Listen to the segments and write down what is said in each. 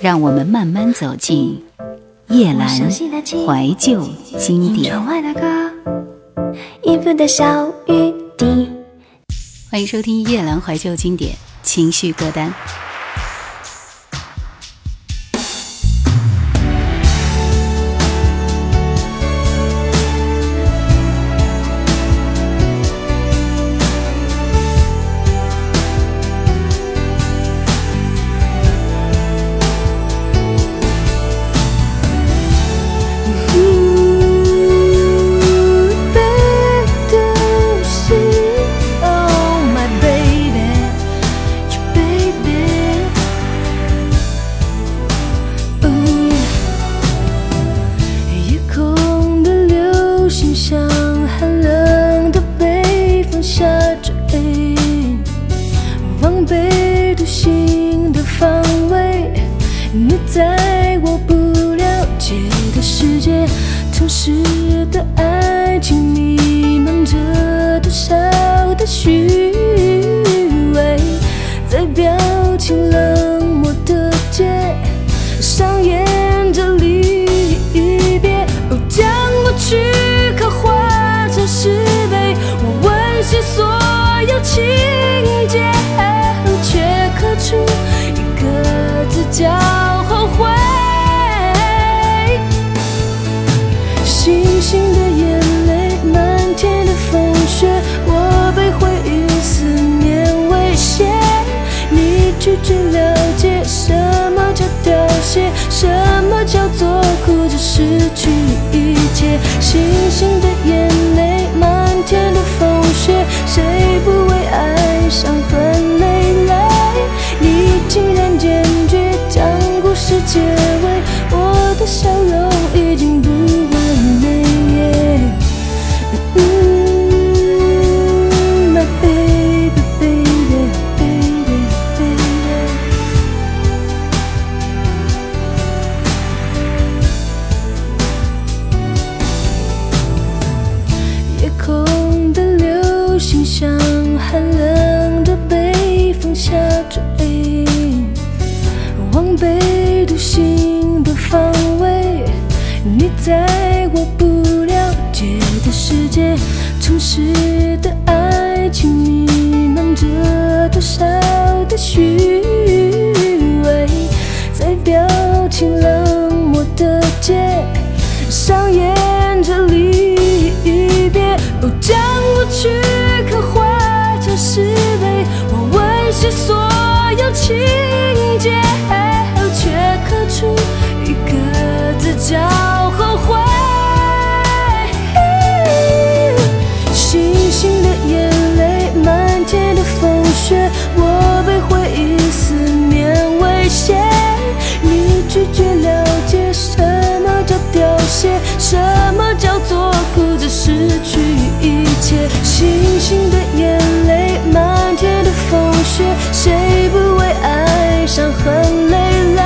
让我们慢慢走进夜阑怀旧经典。欢迎收听夜阑怀旧经典情绪歌单。被独行的方位，你在我不了解的世界，城市的爱情弥漫着多少的虚伪，在表情冷漠的街上演着离别，将过去刻画成石碑，我温习所有情。出一个字叫后悔。星星的眼泪，满天的风雪，我被回忆思念威胁。你拒绝了解什么叫凋谢，什么叫做哭着失去一切。星星的眼泪，满天的风雪，谁不为爱伤？结在我不了解的世界，城市的爱情弥漫着多少的虚伪，在表情冷漠的街上演着离别。哦，将过去刻画成石碑，我温习所有情节，却刻出一个字叫。星星的眼泪，漫天的风雪，谁不为爱伤痕累累？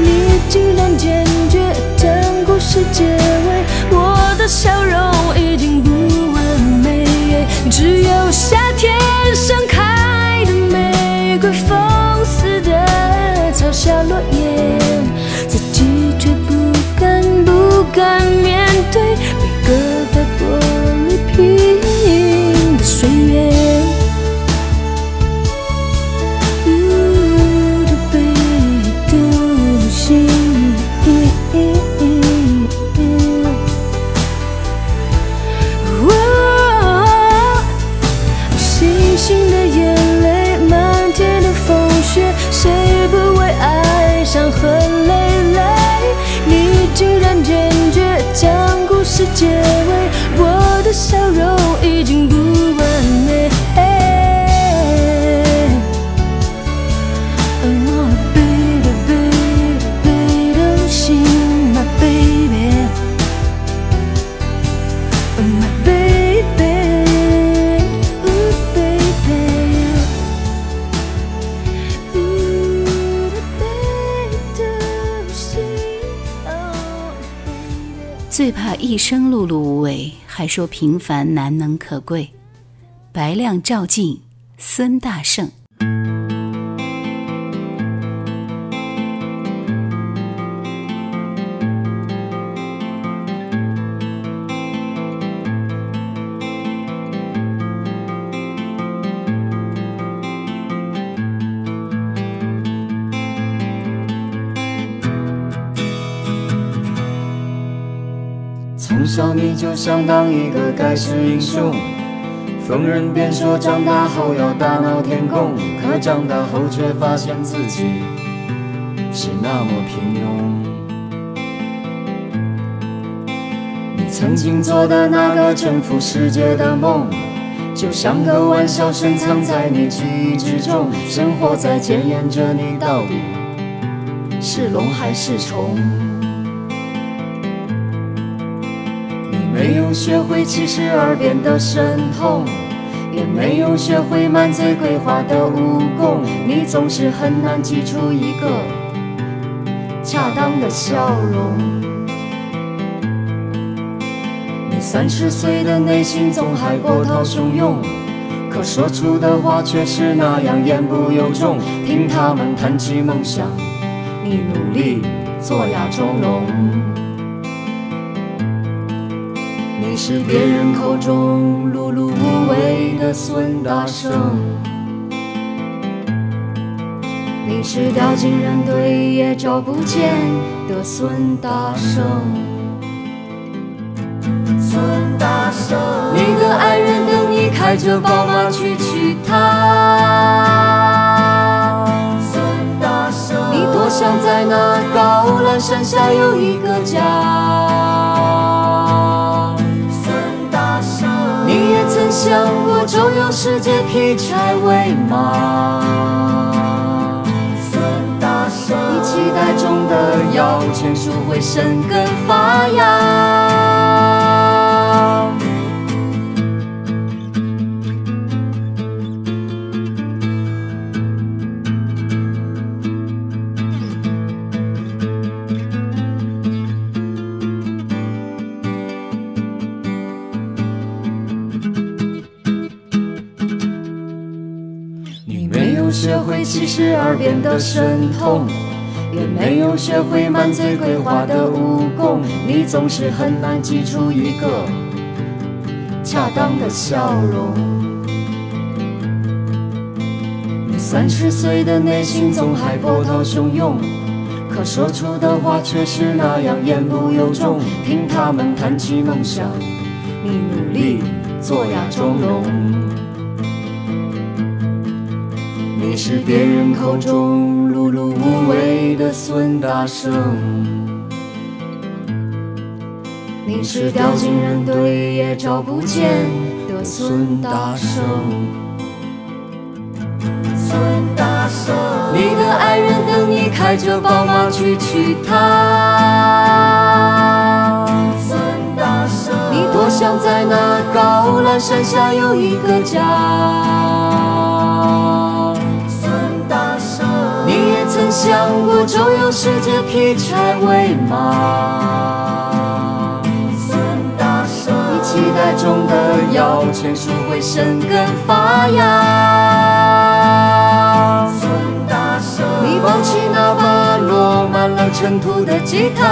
你竟然坚决将故事结尾，我的笑容笑容。最怕一生碌碌无为，还说平凡难能可贵。白亮、照镜、孙大圣。小你就想当一个盖世英雄，逢人便说长大后要大闹天宫，可长大后却发现自己是那么平庸。你曾经做的那个征服世界的梦，就像个玩笑深藏在你记忆之中，生活在检验着你到底是龙还是虫。没有学会七十二变的神通，也没有学会满嘴鬼话的武功，你总是很难挤出一个恰当的笑容。你三十岁的内心总还波涛汹涌，可说出的话却是那样言不由衷。听他们谈起梦想，你努力做哑钟聋。你是别人口中碌碌无为的孙大圣，你是掉进人堆也找不见的孙大圣。孙大圣，你的爱人等你开着宝马去娶她。孙大圣，你多想在那高岚山下有一个家。曾想过周游世界，劈柴喂马。孙大圣，你期待中的摇钱树会生根发芽。学会七十二变的神通，也没有学会满嘴鬼话的武功。你总是很难挤出一个恰当的笑容。你三十岁的内心总还波涛汹涌，可说出的话却是那样言不由衷。听他们谈起梦想，你努力做哑钟聋。你是别人口中碌碌无为的孙大圣，你是掉进人堆也找不见的孙大圣。孙大圣，你的爱人等你开着宝马去娶她。孙大圣，你多想在那高岚山下有一个家。曾想过周游世界，劈柴喂马。孙大圣，你期待中的摇钱树会生根发芽。孙大圣，你抱起那把落满了尘土的吉他。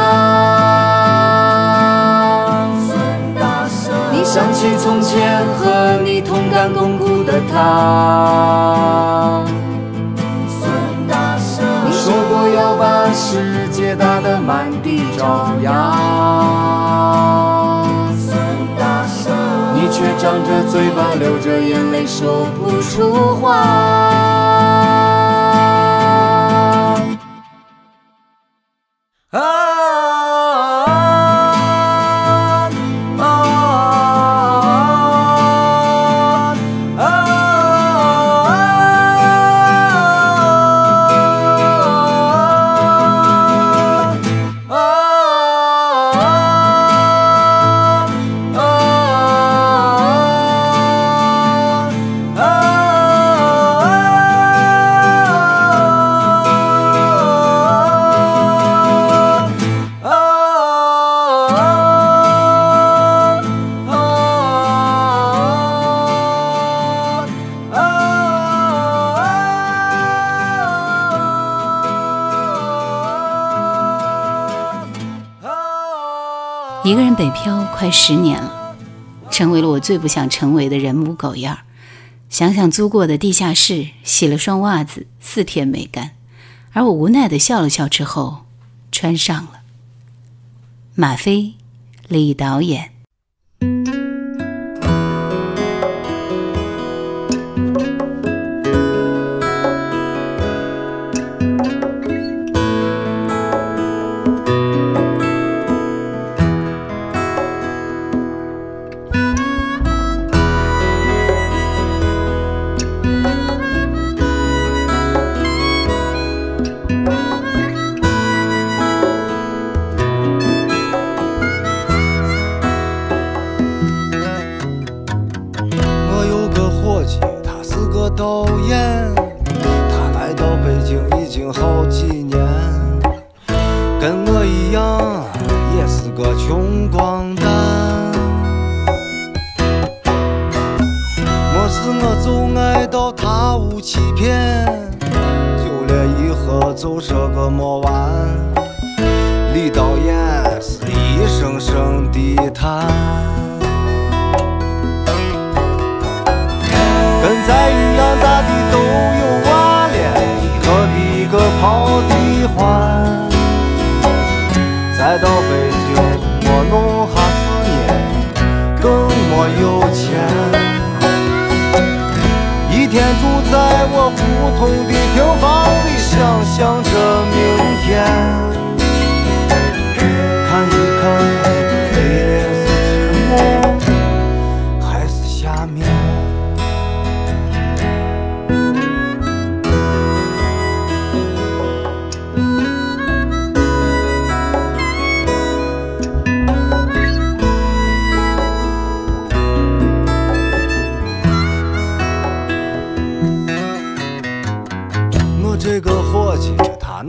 你想起从前和你同甘共苦的他。把世界打得满地找牙，你却张着嘴巴流着眼泪说不出话。一个人北漂快十年了，成为了我最不想成为的人模狗样。想想租过的地下室，洗了双袜子，四天没干，而我无奈的笑了笑之后，穿上了。马飞、李导演。我总爱到他屋欺骗，酒了一喝就说个没完，李导演是一声声的叹，跟咱一样大的都有娃了，一个比一个跑的欢，再到北。空的平房里想象着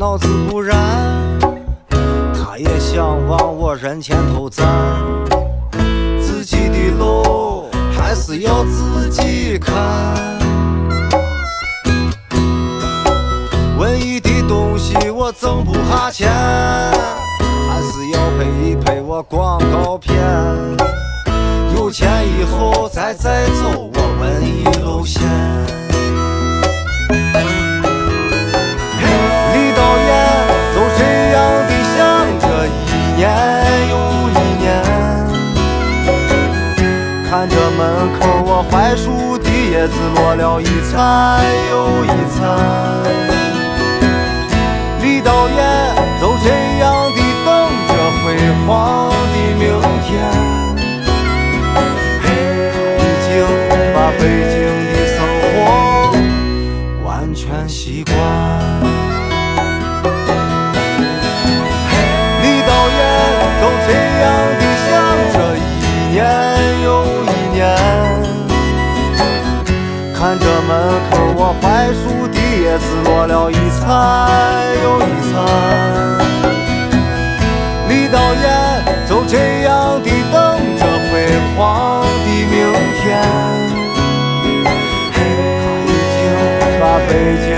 脑子不然，他也想往我人前头站，自己的路还是要自己看。文艺的东西我挣不下钱，还是要配一配我广告片。有钱以后再再走我文艺路线。子落了一餐又一餐，李导演就这样地等着辉煌的明天。他已经把北京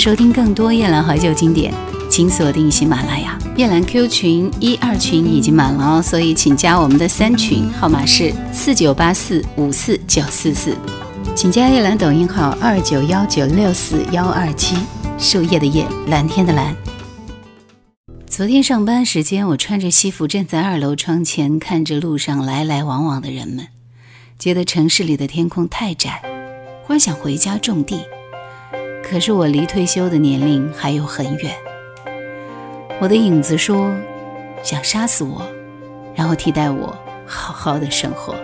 收听更多夜兰怀旧经典，请锁定喜马拉雅。夜兰 Q 群一二群已经满了哦，所以请加我们的三群，号码是四九八四五四九四四。请加夜兰抖音号二九幺九六四幺二七，树叶的叶，蓝天的蓝。昨天上班时间，我穿着西服站在二楼窗前，看着路上来来往往的人们，觉得城市里的天空太窄，幻想回家种地。可是我离退休的年龄还有很远。我的影子说，想杀死我，然后替代我好好的生活。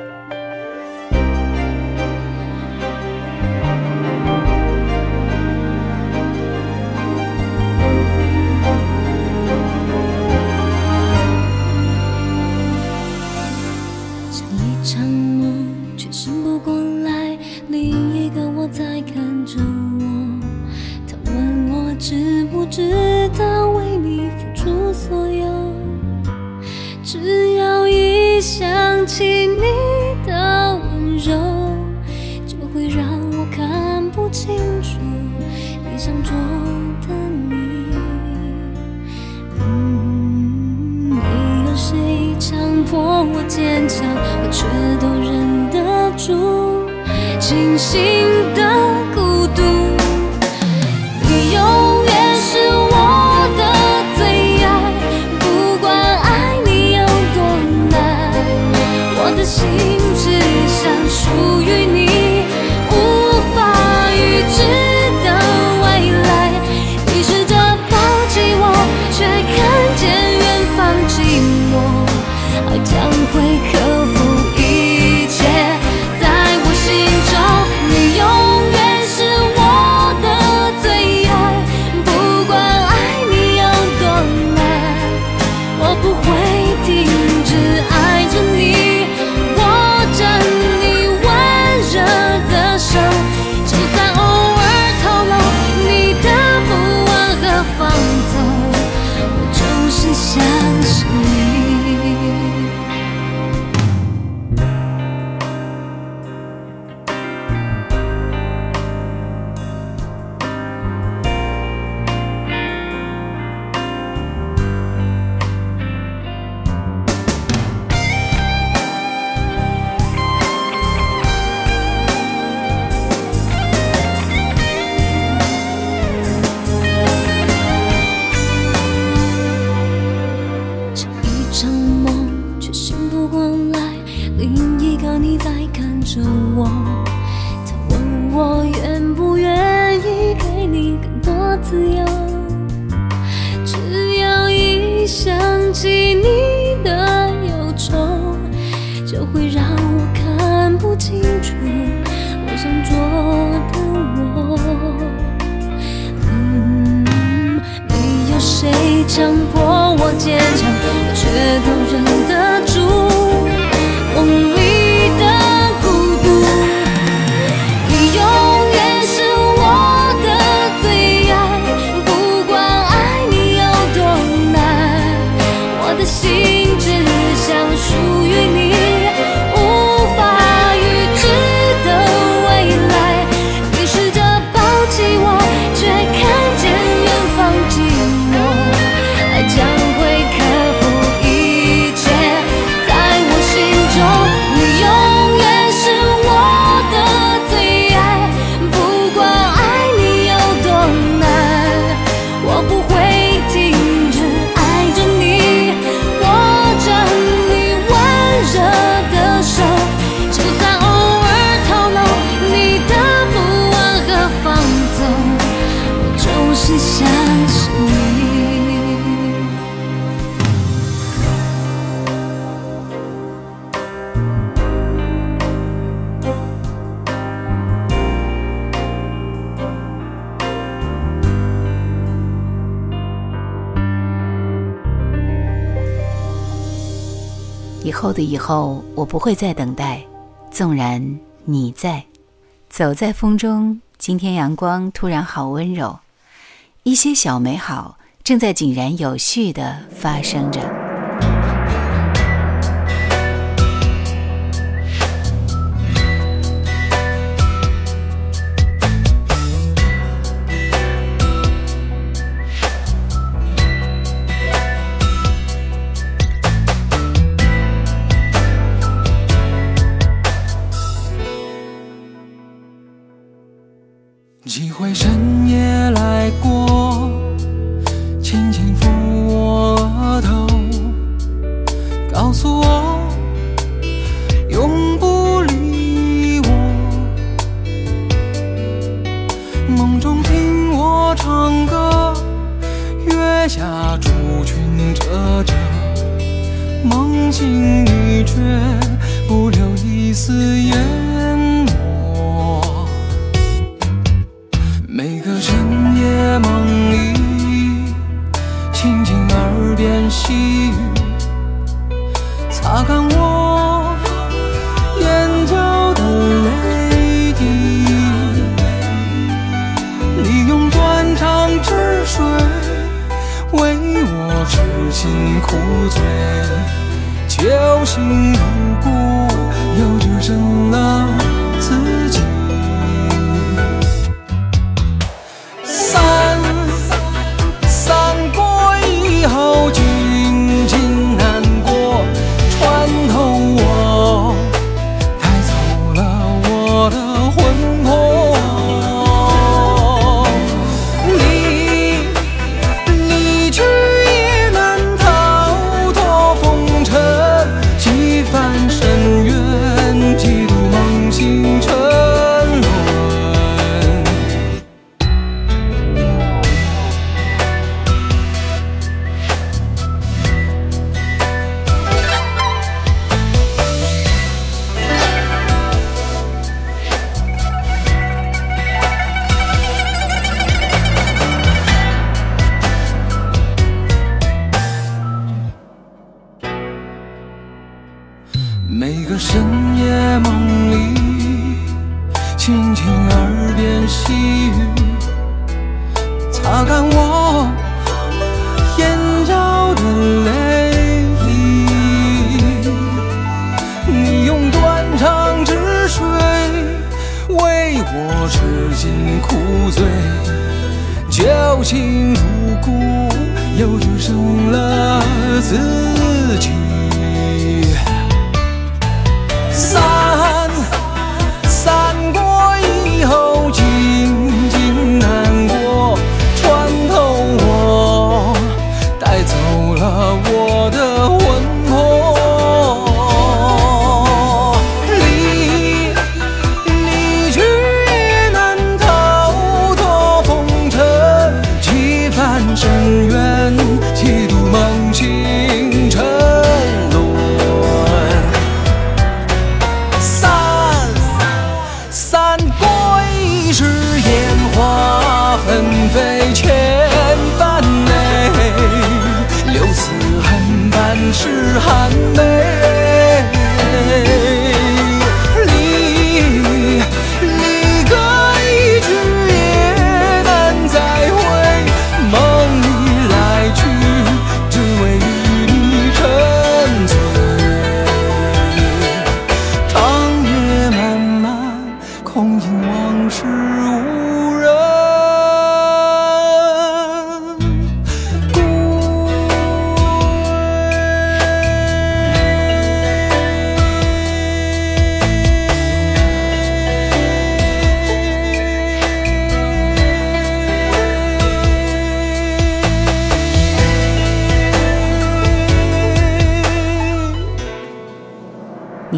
以后，我不会再等待，纵然你在，走在风中。今天阳光突然好温柔，一些小美好正在井然有序的发生着。几回深夜来过，深夜梦里，轻轻耳边细语，擦干我眼角的泪滴。你用断肠之水为我痴心苦醉，酒醒入骨，又只剩了自己。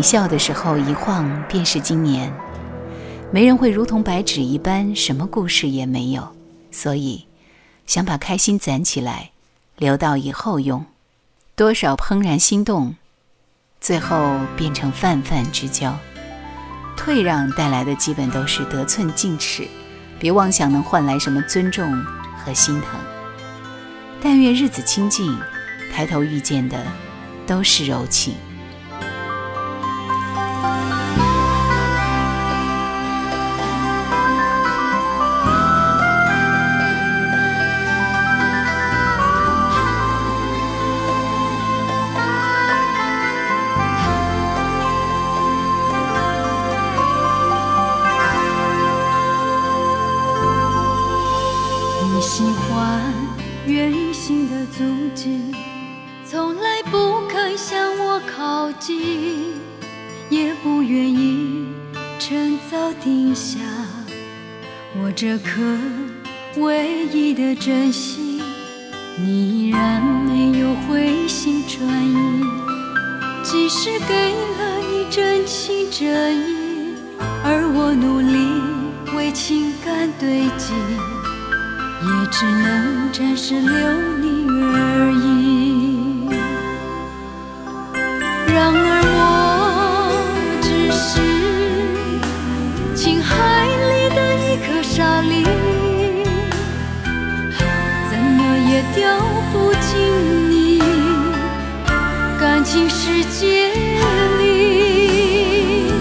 笑的时候一晃便是今年，没人会如同白纸一般，什么故事也没有，所以想把开心攒起来，留到以后用。多少怦然心动，最后变成泛泛之交。退让带来的基本都是得寸进尺，别妄想能换来什么尊重和心疼。但愿日子清静，抬头遇见的都是柔情。一的真心，你依然没有回心转意。即使给了你真情真意，而我努力为情感堆积，也只能暂时留掉不进你感情世界里。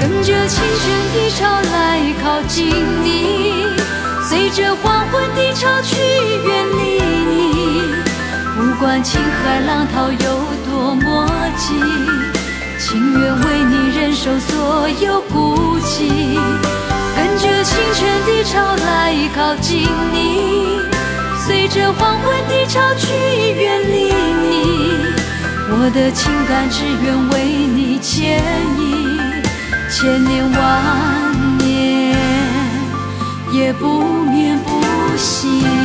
跟着清泉的潮来靠近你，随着黄昏的潮去远离你。不管情海浪涛有多么急，情愿为你忍受所有孤寂。跟着清泉的潮来靠近你，随着黄昏的潮去远离你。我的情感只愿为你牵引，千年万年也不眠不息。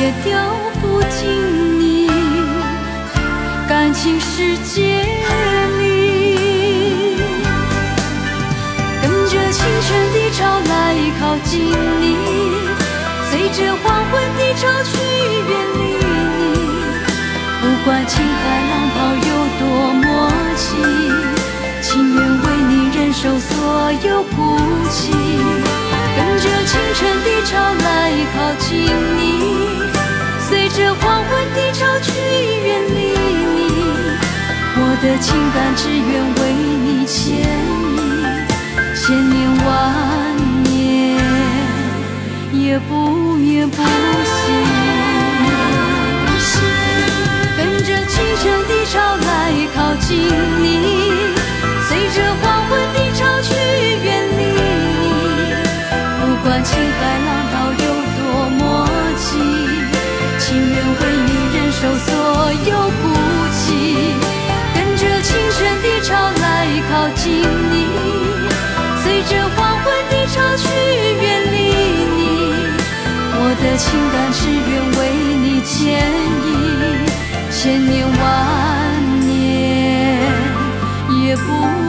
也掉不进你感情世界里。跟着清晨的潮来靠近你，随着黄昏的潮去远离你。不管情海浪涛有多么急，情愿为你忍受所有孤寂。清晨的潮来靠近你，随着黄昏的潮去远离你。我的情感只愿为你牵引，千年万年也不眠不息。跟着清晨的潮来靠近你，随着黄昏的潮去的情感只愿为你牵引千年万年也不